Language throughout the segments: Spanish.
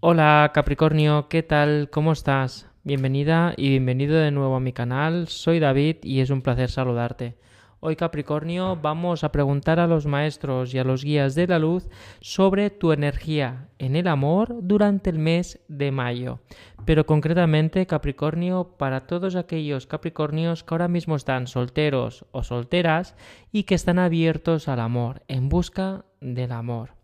Hola Capricornio, ¿qué tal? ¿Cómo estás? Bienvenida y bienvenido de nuevo a mi canal. Soy David y es un placer saludarte. Hoy Capricornio vamos a preguntar a los maestros y a los guías de la luz sobre tu energía en el amor durante el mes de mayo. Pero concretamente Capricornio para todos aquellos Capricornios que ahora mismo están solteros o solteras y que están abiertos al amor, en busca del amor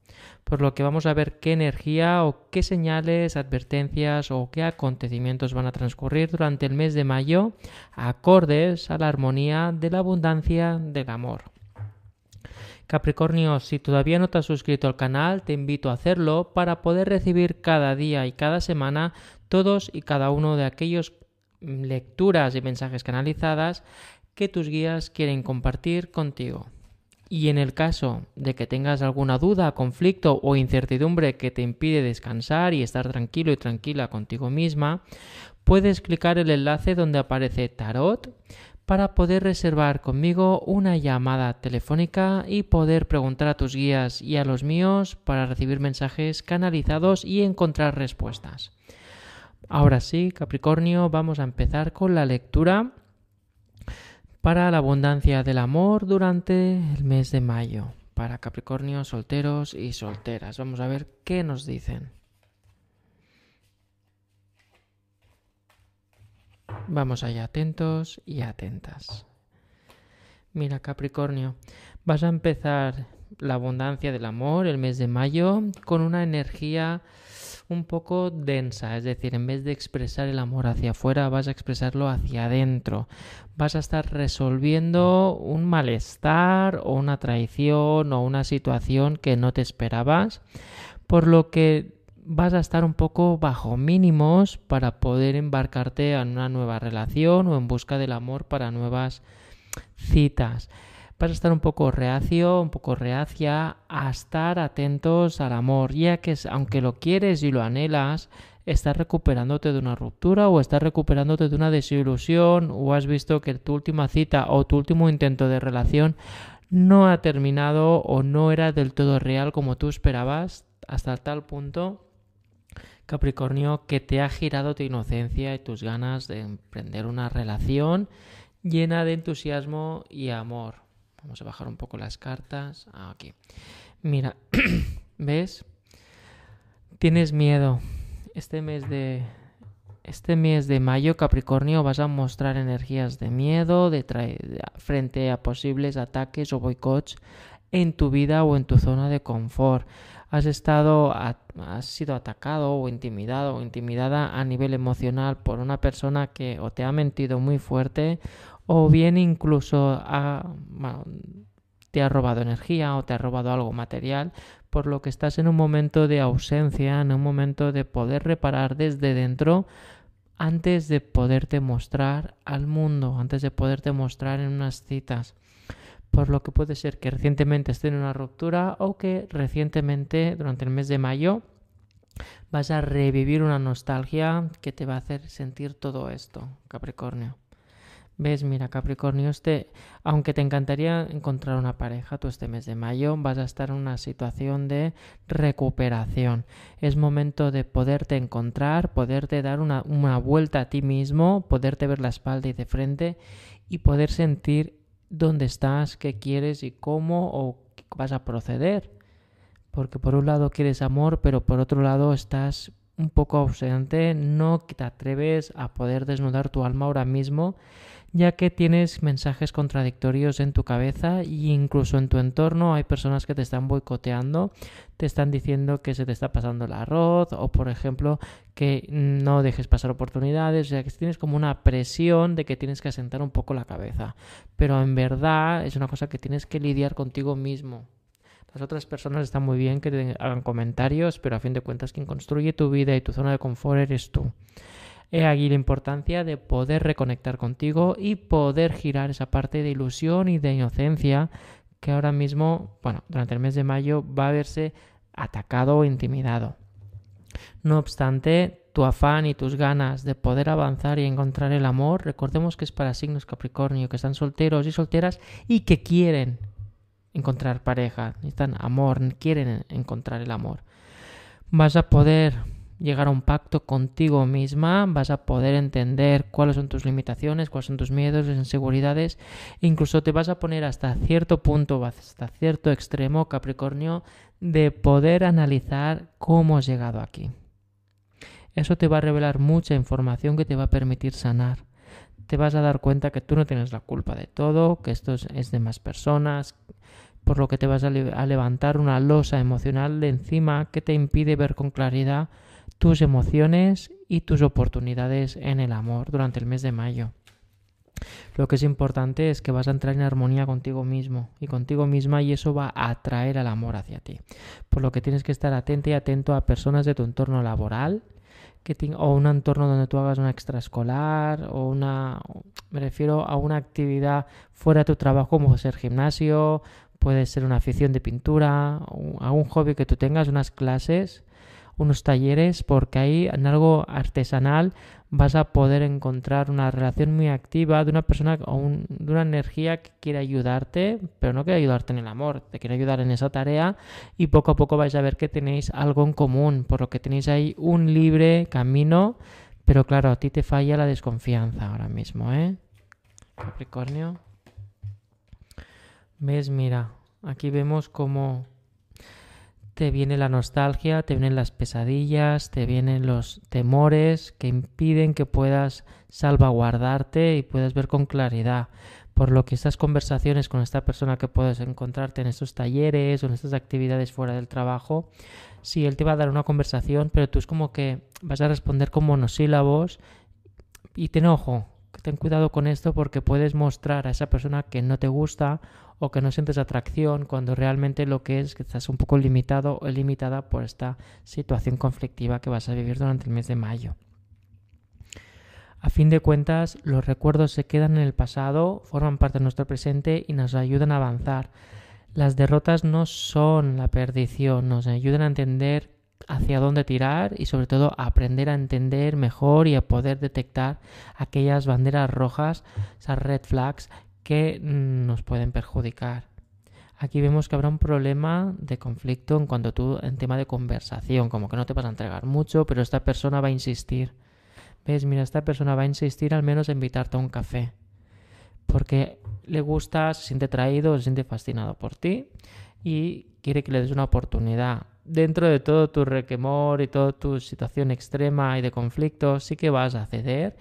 por lo que vamos a ver qué energía o qué señales, advertencias o qué acontecimientos van a transcurrir durante el mes de mayo acordes a la armonía de la abundancia del amor. Capricornio, si todavía no te has suscrito al canal, te invito a hacerlo para poder recibir cada día y cada semana todos y cada uno de aquellos lecturas y mensajes canalizadas que tus guías quieren compartir contigo. Y en el caso de que tengas alguna duda, conflicto o incertidumbre que te impide descansar y estar tranquilo y tranquila contigo misma, puedes clicar el enlace donde aparece Tarot para poder reservar conmigo una llamada telefónica y poder preguntar a tus guías y a los míos para recibir mensajes canalizados y encontrar respuestas. Ahora sí, Capricornio, vamos a empezar con la lectura para la abundancia del amor durante el mes de mayo, para Capricornio, solteros y solteras. Vamos a ver qué nos dicen. Vamos allá, atentos y atentas. Mira, Capricornio, vas a empezar la abundancia del amor el mes de mayo con una energía un poco densa, es decir, en vez de expresar el amor hacia afuera, vas a expresarlo hacia adentro. Vas a estar resolviendo un malestar o una traición o una situación que no te esperabas, por lo que vas a estar un poco bajo mínimos para poder embarcarte en una nueva relación o en busca del amor para nuevas citas vas a estar un poco reacio, un poco reacia a estar atentos al amor, ya que aunque lo quieres y lo anhelas, estás recuperándote de una ruptura o estás recuperándote de una desilusión o has visto que tu última cita o tu último intento de relación no ha terminado o no era del todo real como tú esperabas hasta tal punto Capricornio que te ha girado tu inocencia y tus ganas de emprender una relación llena de entusiasmo y amor. Vamos a bajar un poco las cartas. Ah, aquí. Mira, ¿ves? Tienes miedo. Este mes de este mes de mayo Capricornio vas a mostrar energías de miedo de frente a posibles ataques o boicots en tu vida o en tu zona de confort. Has estado has sido atacado o intimidado o intimidada a nivel emocional por una persona que o te ha mentido muy fuerte o bien incluso te ha robado energía o te ha robado algo material, por lo que estás en un momento de ausencia, en un momento de poder reparar desde dentro antes de poderte mostrar al mundo, antes de poderte mostrar en unas citas. Por lo que puede ser que recientemente esté en una ruptura o que recientemente, durante el mes de mayo, vas a revivir una nostalgia que te va a hacer sentir todo esto, Capricornio. ¿Ves? Mira, Capricornio, este, aunque te encantaría encontrar una pareja, tú este mes de mayo vas a estar en una situación de recuperación. Es momento de poderte encontrar, poderte dar una, una vuelta a ti mismo, poderte ver la espalda y de frente y poder sentir dónde estás, qué quieres y cómo o vas a proceder. Porque por un lado quieres amor, pero por otro lado estás un poco ausente, no te atreves a poder desnudar tu alma ahora mismo ya que tienes mensajes contradictorios en tu cabeza e incluso en tu entorno hay personas que te están boicoteando, te están diciendo que se te está pasando el arroz o por ejemplo que no dejes pasar oportunidades, o sea que tienes como una presión de que tienes que asentar un poco la cabeza, pero en verdad es una cosa que tienes que lidiar contigo mismo. Las otras personas están muy bien que te hagan comentarios, pero a fin de cuentas quien construye tu vida y tu zona de confort eres tú. He aquí la importancia de poder reconectar contigo y poder girar esa parte de ilusión y de inocencia que ahora mismo, bueno, durante el mes de mayo va a verse atacado o intimidado. No obstante, tu afán y tus ganas de poder avanzar y encontrar el amor, recordemos que es para signos Capricornio, que están solteros y solteras y que quieren encontrar pareja, necesitan amor, quieren encontrar el amor. Vas a poder llegar a un pacto contigo misma, vas a poder entender cuáles son tus limitaciones, cuáles son tus miedos, inseguridades, e incluso te vas a poner hasta cierto punto, hasta cierto extremo, Capricornio, de poder analizar cómo has llegado aquí. Eso te va a revelar mucha información que te va a permitir sanar. Te vas a dar cuenta que tú no tienes la culpa de todo, que esto es de más personas, por lo que te vas a, levantar una losa emocional de encima que te impide ver con claridad tus emociones y tus oportunidades en el amor durante el mes de mayo. Lo que es importante es que vas a entrar en armonía contigo mismo y contigo misma y eso va a atraer al amor hacia ti. Por lo que tienes que estar atento y atento a personas de tu entorno laboral que o un entorno donde tú hagas una extraescolar o una me refiero a una actividad fuera de tu trabajo como ser gimnasio puede ser una afición de pintura, algún hobby que tú tengas, unas clases, unos talleres, porque ahí en algo artesanal vas a poder encontrar una relación muy activa de una persona o de una energía que quiere ayudarte, pero no quiere ayudarte en el amor, te quiere ayudar en esa tarea y poco a poco vais a ver que tenéis algo en común, por lo que tenéis ahí un libre camino, pero claro, a ti te falla la desconfianza ahora mismo, ¿eh? Capricornio. ¿Ves? Mira, aquí vemos cómo te viene la nostalgia, te vienen las pesadillas, te vienen los temores que impiden que puedas salvaguardarte y puedas ver con claridad. Por lo que estas conversaciones con esta persona que puedes encontrarte en estos talleres o en estas actividades fuera del trabajo, sí, él te va a dar una conversación, pero tú es como que vas a responder con monosílabos y ten ojo, ten cuidado con esto porque puedes mostrar a esa persona que no te gusta o que no sientes atracción cuando realmente lo que es que estás un poco limitado o limitada por esta situación conflictiva que vas a vivir durante el mes de mayo. A fin de cuentas, los recuerdos se quedan en el pasado, forman parte de nuestro presente y nos ayudan a avanzar. Las derrotas no son la perdición, nos ayudan a entender hacia dónde tirar y sobre todo aprender a entender mejor y a poder detectar aquellas banderas rojas, esas red flags que nos pueden perjudicar. Aquí vemos que habrá un problema de conflicto en cuanto tú en tema de conversación, como que no te vas a entregar mucho, pero esta persona va a insistir. ¿Ves? Mira, esta persona va a insistir al menos a invitarte a un café. Porque le gusta, se siente traído, se siente fascinado por ti y quiere que le des una oportunidad dentro de todo tu requemor y toda tu situación extrema y de conflicto, sí que vas a ceder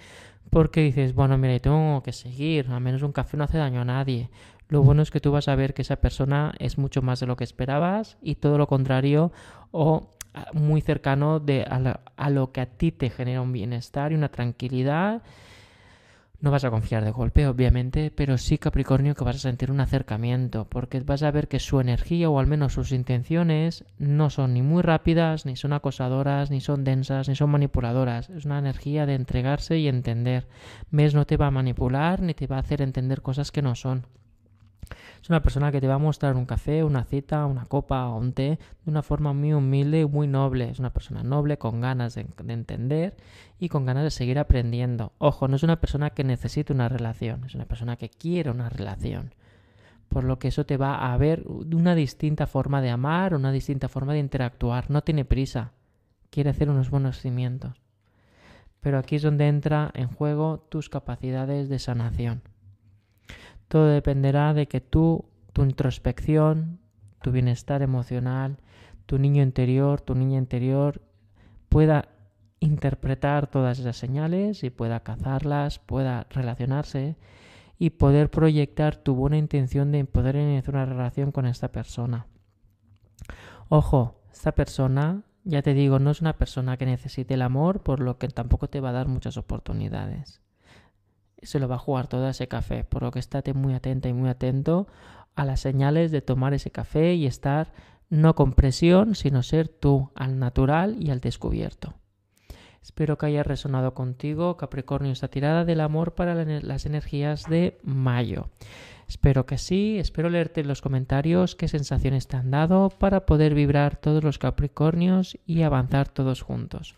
porque dices, bueno, mira, tengo que seguir, al menos un café no hace daño a nadie. Lo bueno es que tú vas a ver que esa persona es mucho más de lo que esperabas y todo lo contrario o ah, muy cercano de, a lo que a ti te genera un bienestar y una tranquilidad no vas a confiar de golpe, obviamente, pero sí, Capricornio, que vas a sentir un acercamiento, porque vas a ver que su energía o al menos sus intenciones no son ni muy rápidas, ni son acosadoras, ni son densas, ni son manipuladoras. Es una energía de entregarse y entender. Mes no te va a manipular ni te va a hacer entender cosas que no son. Es una persona que te va a mostrar un café, una cita, una copa o un té de una forma muy humilde y muy noble. Es una persona noble con ganas de, entender y con ganas de seguir aprendiendo. Ojo, no es una persona que necesite una relación, es una persona que quiere una relación. Por lo que eso te va a ver una distinta forma de amar, una distinta forma de interactuar. No tiene prisa. Quiere hacer unos buenos cimientos. Pero aquí es donde entra en juego tus capacidades de sanación. Todo dependerá de que tú, tu introspección, tu bienestar emocional, tu niño interior, tu niña interior pueda interpretar todas esas señales y pueda cazarlas, pueda relacionarse y poder proyectar tu buena intención de poder iniciar una relación con esta persona. Ojo, esta persona, ya te digo, no es una persona que necesite el amor, por lo que tampoco te va a dar muchas oportunidades se lo va a jugar todo ese café, por lo que estate muy atenta y muy atento a las señales de tomar ese café y estar no con presión, sino ser tú al natural y al descubierto. Espero que haya resonado contigo, Capricornio, esta tirada del amor para las energías de mayo. Espero que sí, espero leerte en los comentarios qué sensaciones te han dado para poder vibrar todos los Capricornios y avanzar todos juntos.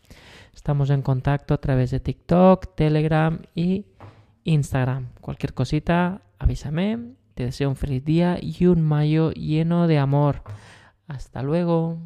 Estamos en contacto a través de TikTok, Telegram y Instagram. Cualquier cosita, avísame. Te deseo un feliz día y un mayo lleno de amor. Hasta luego.